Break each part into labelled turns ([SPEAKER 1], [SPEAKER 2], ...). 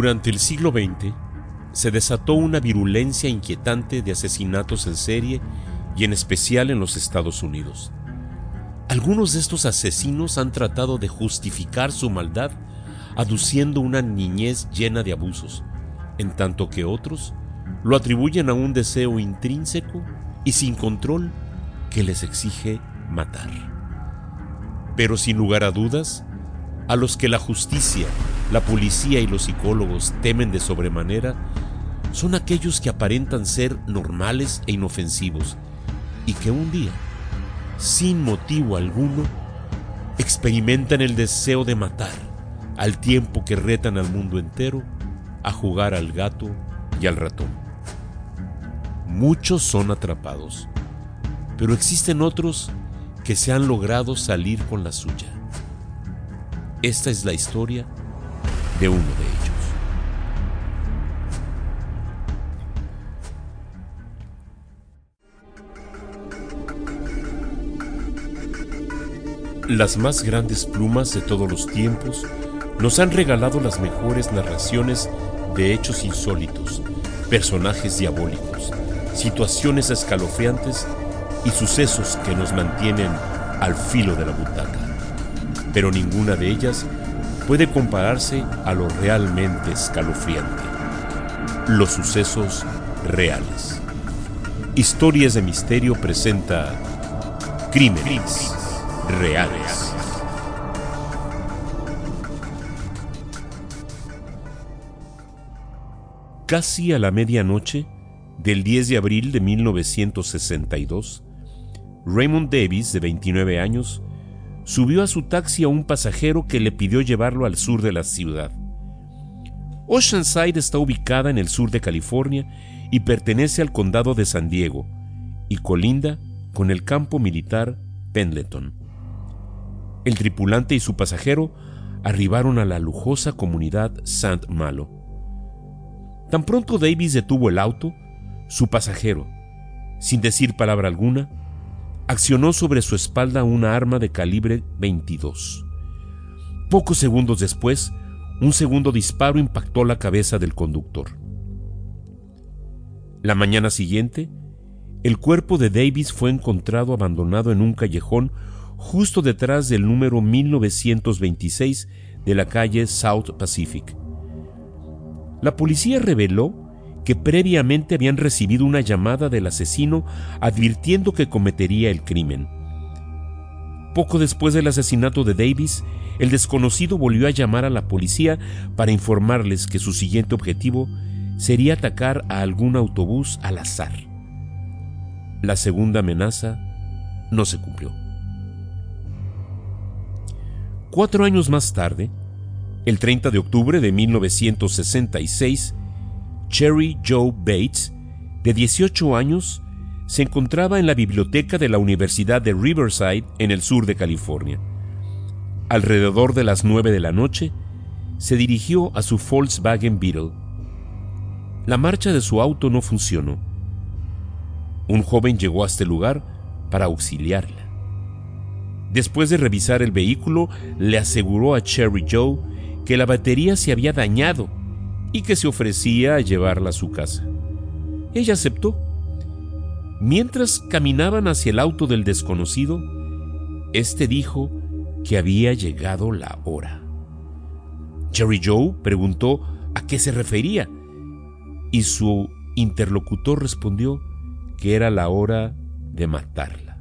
[SPEAKER 1] Durante el siglo XX se desató una virulencia inquietante de asesinatos en serie y en especial en los Estados Unidos. Algunos de estos asesinos han tratado de justificar su maldad aduciendo una niñez llena de abusos, en tanto que otros lo atribuyen a un deseo intrínseco y sin control que les exige matar. Pero sin lugar a dudas, a los que la justicia, la policía y los psicólogos temen de sobremanera son aquellos que aparentan ser normales e inofensivos y que un día, sin motivo alguno, experimentan el deseo de matar al tiempo que retan al mundo entero a jugar al gato y al ratón. Muchos son atrapados, pero existen otros que se han logrado salir con la suya. Esta es la historia de uno de ellos. Las más grandes plumas de todos los tiempos nos han regalado las mejores narraciones de hechos insólitos, personajes diabólicos, situaciones escalofriantes y sucesos que nos mantienen al filo de la butaca. Pero ninguna de ellas puede compararse a lo realmente escalofriante, los sucesos reales. Historias de Misterio presenta Crímenes Reales. Casi a la medianoche del 10 de abril de 1962, Raymond Davis, de 29 años, subió a su taxi a un pasajero que le pidió llevarlo al sur de la ciudad. Oceanside está ubicada en el sur de California y pertenece al condado de San Diego y colinda con el campo militar Pendleton. El tripulante y su pasajero arribaron a la lujosa comunidad St. Malo. Tan pronto Davis detuvo el auto, su pasajero, sin decir palabra alguna, accionó sobre su espalda una arma de calibre 22. Pocos segundos después, un segundo disparo impactó la cabeza del conductor. La mañana siguiente, el cuerpo de Davis fue encontrado abandonado en un callejón justo detrás del número 1926 de la calle South Pacific. La policía reveló que previamente habían recibido una llamada del asesino advirtiendo que cometería el crimen. Poco después del asesinato de Davis, el desconocido volvió a llamar a la policía para informarles que su siguiente objetivo sería atacar a algún autobús al azar. La segunda amenaza no se cumplió. Cuatro años más tarde, el 30 de octubre de 1966, Cherry Joe Bates, de 18 años, se encontraba en la biblioteca de la Universidad de Riverside en el sur de California. Alrededor de las 9 de la noche, se dirigió a su Volkswagen Beetle. La marcha de su auto no funcionó. Un joven llegó a este lugar para auxiliarla. Después de revisar el vehículo, le aseguró a Cherry Joe que la batería se había dañado y que se ofrecía a llevarla a su casa. Ella aceptó. Mientras caminaban hacia el auto del desconocido, éste dijo que había llegado la hora. Cherry Joe preguntó a qué se refería y su interlocutor respondió que era la hora de matarla.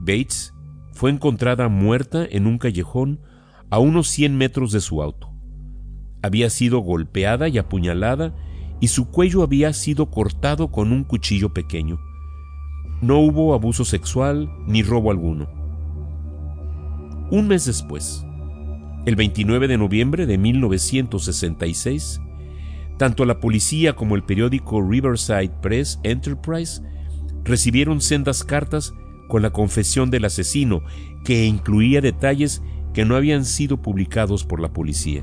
[SPEAKER 1] Bates fue encontrada muerta en un callejón a unos 100 metros de su auto. Había sido golpeada y apuñalada y su cuello había sido cortado con un cuchillo pequeño. No hubo abuso sexual ni robo alguno. Un mes después, el 29 de noviembre de 1966, tanto la policía como el periódico Riverside Press Enterprise recibieron sendas cartas con la confesión del asesino que incluía detalles que no habían sido publicados por la policía.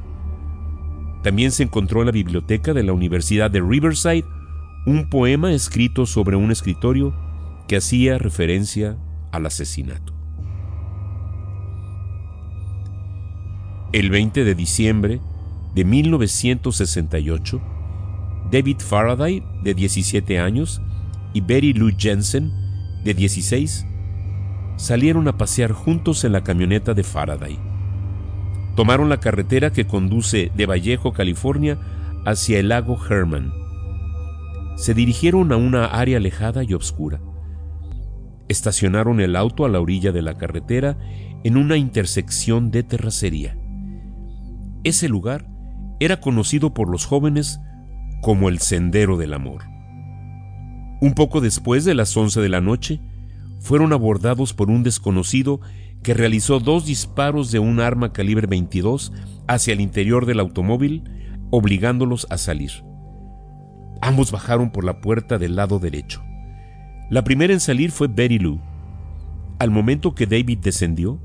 [SPEAKER 1] También se encontró en la biblioteca de la Universidad de Riverside un poema escrito sobre un escritorio que hacía referencia al asesinato. El 20 de diciembre de 1968, David Faraday, de 17 años, y Betty Lou Jensen, de 16, salieron a pasear juntos en la camioneta de Faraday. Tomaron la carretera que conduce de Vallejo, California, hacia el lago Herman. Se dirigieron a una área alejada y oscura. Estacionaron el auto a la orilla de la carretera en una intersección de terracería. Ese lugar era conocido por los jóvenes como el Sendero del Amor. Un poco después de las 11 de la noche, fueron abordados por un desconocido que realizó dos disparos de un arma calibre 22 hacia el interior del automóvil, obligándolos a salir. Ambos bajaron por la puerta del lado derecho. La primera en salir fue Betty Lou. Al momento que David descendió,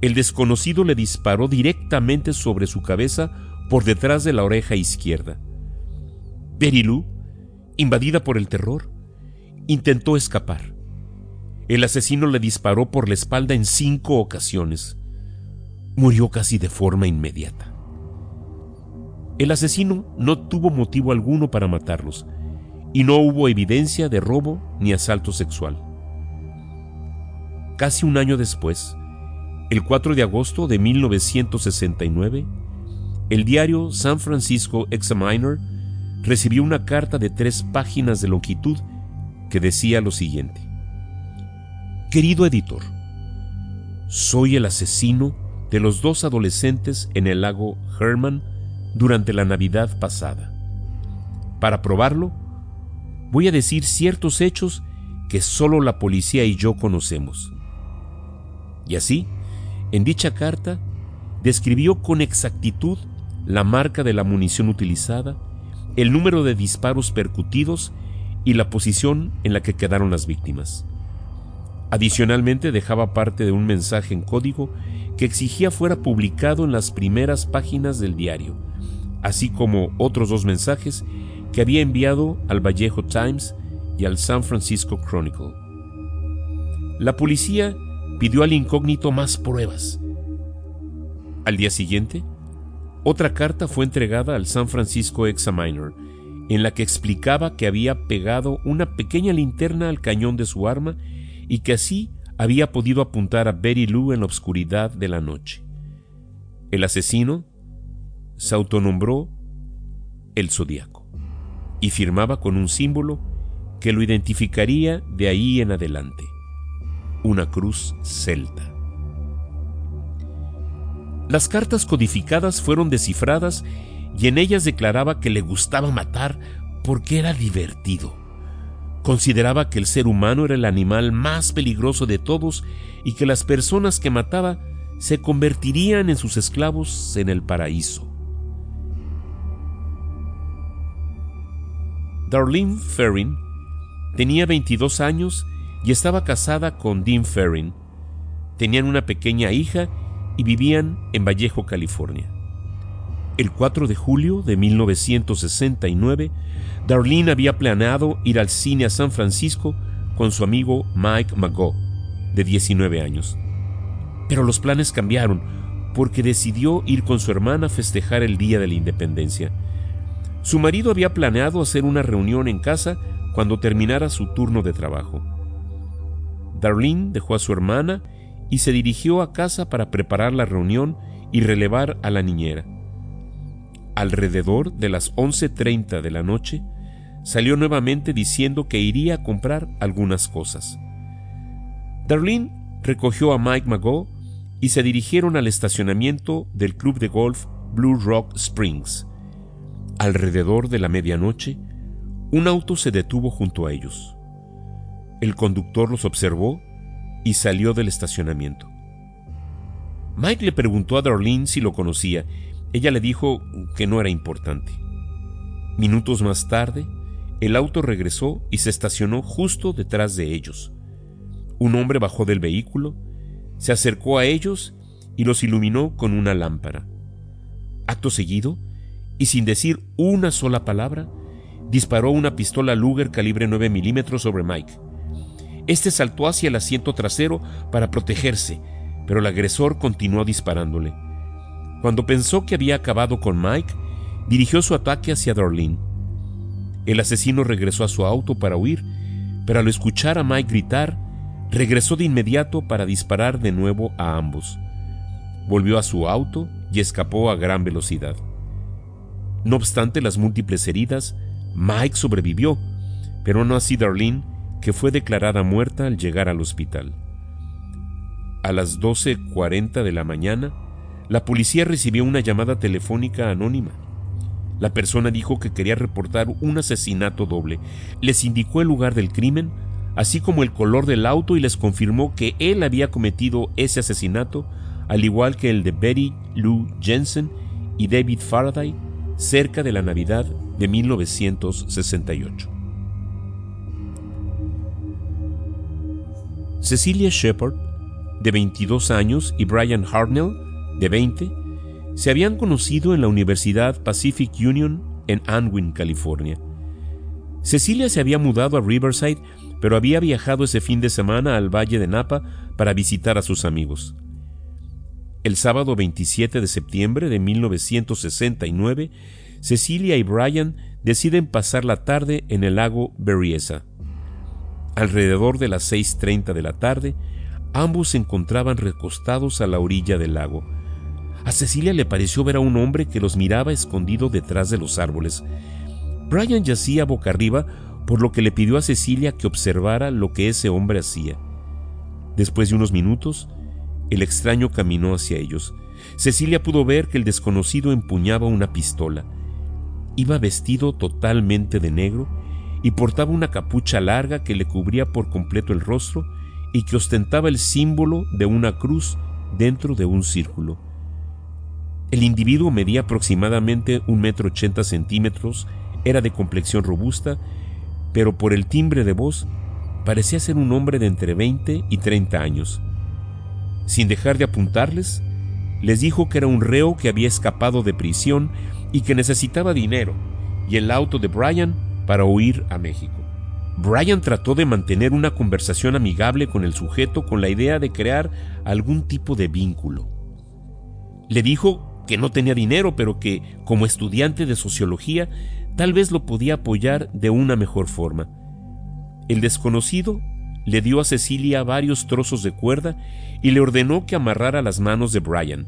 [SPEAKER 1] el desconocido le disparó directamente sobre su cabeza por detrás de la oreja izquierda. Betty Lou, invadida por el terror, intentó escapar. El asesino le disparó por la espalda en cinco ocasiones. Murió casi de forma inmediata. El asesino no tuvo motivo alguno para matarlos y no hubo evidencia de robo ni asalto sexual. Casi un año después, el 4 de agosto de 1969, el diario San Francisco Examiner recibió una carta de tres páginas de longitud que decía lo siguiente. Querido editor, soy el asesino de los dos adolescentes en el lago Herman durante la Navidad pasada. Para probarlo, voy a decir ciertos hechos que solo la policía y yo conocemos. Y así, en dicha carta, describió con exactitud la marca de la munición utilizada, el número de disparos percutidos y la posición en la que quedaron las víctimas. Adicionalmente dejaba parte de un mensaje en código que exigía fuera publicado en las primeras páginas del diario, así como otros dos mensajes que había enviado al Vallejo Times y al San Francisco Chronicle. La policía pidió al incógnito más pruebas. Al día siguiente, otra carta fue entregada al San Francisco Examiner, en la que explicaba que había pegado una pequeña linterna al cañón de su arma y que así había podido apuntar a Betty Lou en la oscuridad de la noche. El asesino se autonombró el Zodíaco y firmaba con un símbolo que lo identificaría de ahí en adelante, una cruz celta. Las cartas codificadas fueron descifradas y en ellas declaraba que le gustaba matar porque era divertido Consideraba que el ser humano era el animal más peligroso de todos y que las personas que mataba se convertirían en sus esclavos en el paraíso. Darlene Ferrin tenía 22 años y estaba casada con Dean Ferrin. Tenían una pequeña hija y vivían en Vallejo, California. El 4 de julio de 1969, Darlene había planeado ir al cine a San Francisco con su amigo Mike Mago, de 19 años. Pero los planes cambiaron porque decidió ir con su hermana a festejar el Día de la Independencia. Su marido había planeado hacer una reunión en casa cuando terminara su turno de trabajo. Darlene dejó a su hermana y se dirigió a casa para preparar la reunión y relevar a la niñera alrededor de las 11.30 de la noche, salió nuevamente diciendo que iría a comprar algunas cosas. Darlene recogió a Mike Mago y se dirigieron al estacionamiento del club de golf Blue Rock Springs. Alrededor de la medianoche, un auto se detuvo junto a ellos. El conductor los observó y salió del estacionamiento. Mike le preguntó a Darlene si lo conocía ella le dijo que no era importante. Minutos más tarde, el auto regresó y se estacionó justo detrás de ellos. Un hombre bajó del vehículo, se acercó a ellos y los iluminó con una lámpara. Acto seguido, y sin decir una sola palabra, disparó una pistola Luger calibre 9 milímetros sobre Mike. Este saltó hacia el asiento trasero para protegerse, pero el agresor continuó disparándole. Cuando pensó que había acabado con Mike, dirigió su ataque hacia Darlene. El asesino regresó a su auto para huir, pero al escuchar a Mike gritar, regresó de inmediato para disparar de nuevo a ambos. Volvió a su auto y escapó a gran velocidad. No obstante las múltiples heridas, Mike sobrevivió, pero no así Darlene, que fue declarada muerta al llegar al hospital. A las 12.40 de la mañana, la policía recibió una llamada telefónica anónima. La persona dijo que quería reportar un asesinato doble. Les indicó el lugar del crimen, así como el color del auto y les confirmó que él había cometido ese asesinato, al igual que el de Betty Lou Jensen y David Faraday, cerca de la Navidad de 1968. Cecilia Shepard, de 22 años, y Brian Hartnell, de 20, se habían conocido en la Universidad Pacific Union en Anwin, California. Cecilia se había mudado a Riverside, pero había viajado ese fin de semana al Valle de Napa para visitar a sus amigos. El sábado 27 de septiembre de 1969, Cecilia y Brian deciden pasar la tarde en el lago Berryessa. Alrededor de las 6.30 de la tarde, ambos se encontraban recostados a la orilla del lago. A Cecilia le pareció ver a un hombre que los miraba escondido detrás de los árboles. Brian yacía boca arriba, por lo que le pidió a Cecilia que observara lo que ese hombre hacía. Después de unos minutos, el extraño caminó hacia ellos. Cecilia pudo ver que el desconocido empuñaba una pistola. Iba vestido totalmente de negro y portaba una capucha larga que le cubría por completo el rostro y que ostentaba el símbolo de una cruz dentro de un círculo. El individuo medía aproximadamente un metro ochenta centímetros, era de complexión robusta, pero por el timbre de voz parecía ser un hombre de entre 20 y 30 años. Sin dejar de apuntarles, les dijo que era un reo que había escapado de prisión y que necesitaba dinero y el auto de Brian para huir a México. Brian trató de mantener una conversación amigable con el sujeto con la idea de crear algún tipo de vínculo. Le dijo que no tenía dinero, pero que, como estudiante de sociología, tal vez lo podía apoyar de una mejor forma. El desconocido le dio a Cecilia varios trozos de cuerda y le ordenó que amarrara las manos de Brian.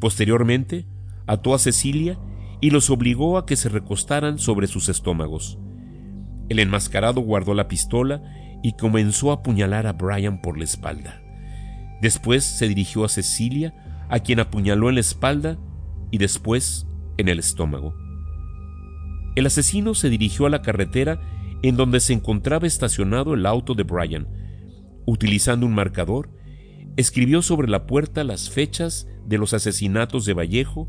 [SPEAKER 1] Posteriormente, ató a Cecilia y los obligó a que se recostaran sobre sus estómagos. El enmascarado guardó la pistola y comenzó a apuñalar a Brian por la espalda. Después se dirigió a Cecilia, a quien apuñaló en la espalda y después en el estómago. El asesino se dirigió a la carretera en donde se encontraba estacionado el auto de Brian. Utilizando un marcador, escribió sobre la puerta las fechas de los asesinatos de Vallejo,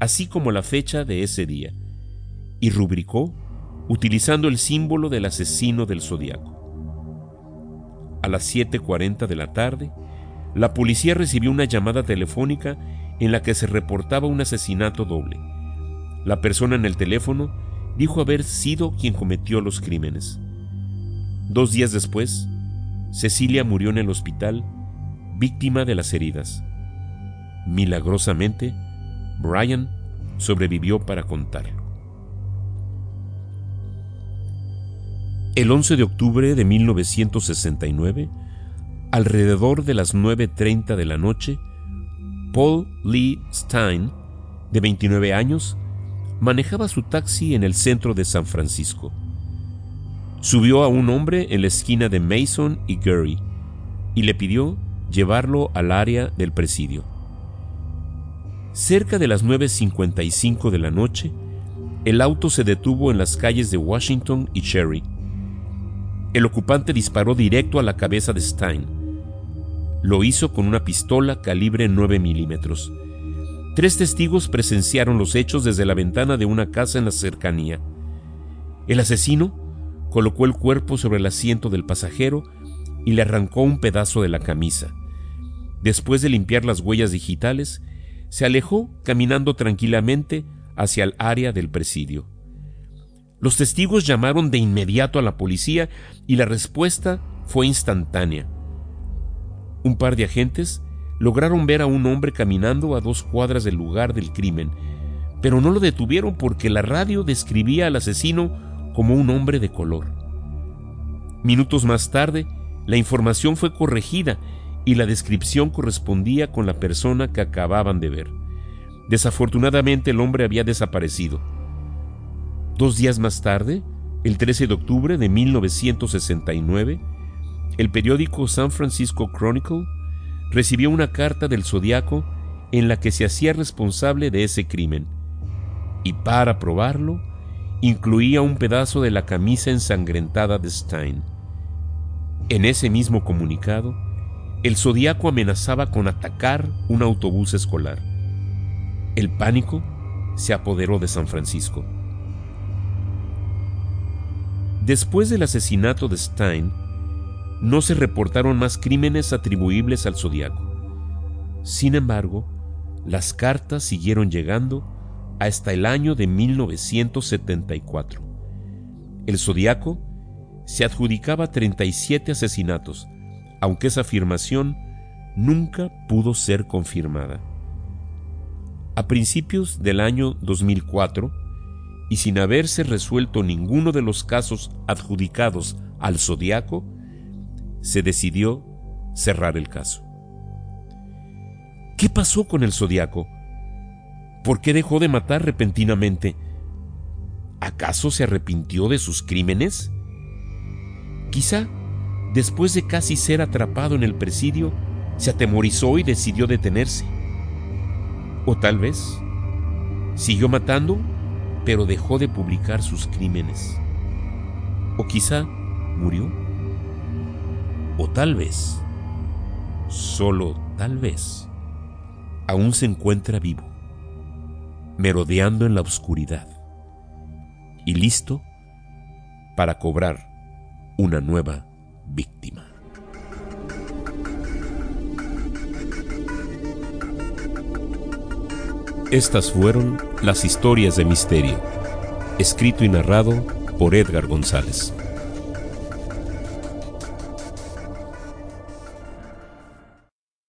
[SPEAKER 1] así como la fecha de ese día, y rubricó utilizando el símbolo del asesino del zodiaco. A las 7.40 de la tarde, la policía recibió una llamada telefónica en la que se reportaba un asesinato doble. La persona en el teléfono dijo haber sido quien cometió los crímenes. Dos días después, Cecilia murió en el hospital, víctima de las heridas. Milagrosamente, Brian sobrevivió para contarlo. El 11 de octubre de 1969, alrededor de las 9.30 de la noche, Paul Lee Stein, de 29 años, manejaba su taxi en el centro de San Francisco. Subió a un hombre en la esquina de Mason y Gary y le pidió llevarlo al área del presidio. Cerca de las 9.55 de la noche, el auto se detuvo en las calles de Washington y Cherry el ocupante disparó directo a la cabeza de Stein. Lo hizo con una pistola calibre 9 milímetros. Tres testigos presenciaron los hechos desde la ventana de una casa en la cercanía. El asesino colocó el cuerpo sobre el asiento del pasajero y le arrancó un pedazo de la camisa. Después de limpiar las huellas digitales, se alejó caminando tranquilamente hacia el área del presidio. Los testigos llamaron de inmediato a la policía y la respuesta fue instantánea. Un par de agentes lograron ver a un hombre caminando a dos cuadras del lugar del crimen, pero no lo detuvieron porque la radio describía al asesino como un hombre de color. Minutos más tarde, la información fue corregida y la descripción correspondía con la persona que acababan de ver. Desafortunadamente el hombre había desaparecido. Dos días más tarde, el 13 de octubre de 1969, el periódico San Francisco Chronicle recibió una carta del Zodiaco en la que se hacía responsable de ese crimen, y para probarlo, incluía un pedazo de la camisa ensangrentada de Stein. En ese mismo comunicado, el Zodíaco amenazaba con atacar un autobús escolar. El pánico se apoderó de San Francisco. Después del asesinato de Stein, no se reportaron más crímenes atribuibles al Zodíaco. Sin embargo, las cartas siguieron llegando hasta el año de 1974. El Zodíaco se adjudicaba 37 asesinatos, aunque esa afirmación nunca pudo ser confirmada. A principios del año 2004, y sin haberse resuelto ninguno de los casos adjudicados al Zodíaco, se decidió cerrar el caso. ¿Qué pasó con el Zodíaco? ¿Por qué dejó de matar repentinamente? ¿Acaso se arrepintió de sus crímenes? Quizá, después de casi ser atrapado en el presidio, se atemorizó y decidió detenerse. O tal vez, siguió matando, pero dejó de publicar sus crímenes. O quizá murió. O tal vez, solo tal vez, aún se encuentra vivo merodeando en la oscuridad y listo para cobrar una nueva víctima. Estas fueron las historias de misterio, escrito y narrado por Edgar González.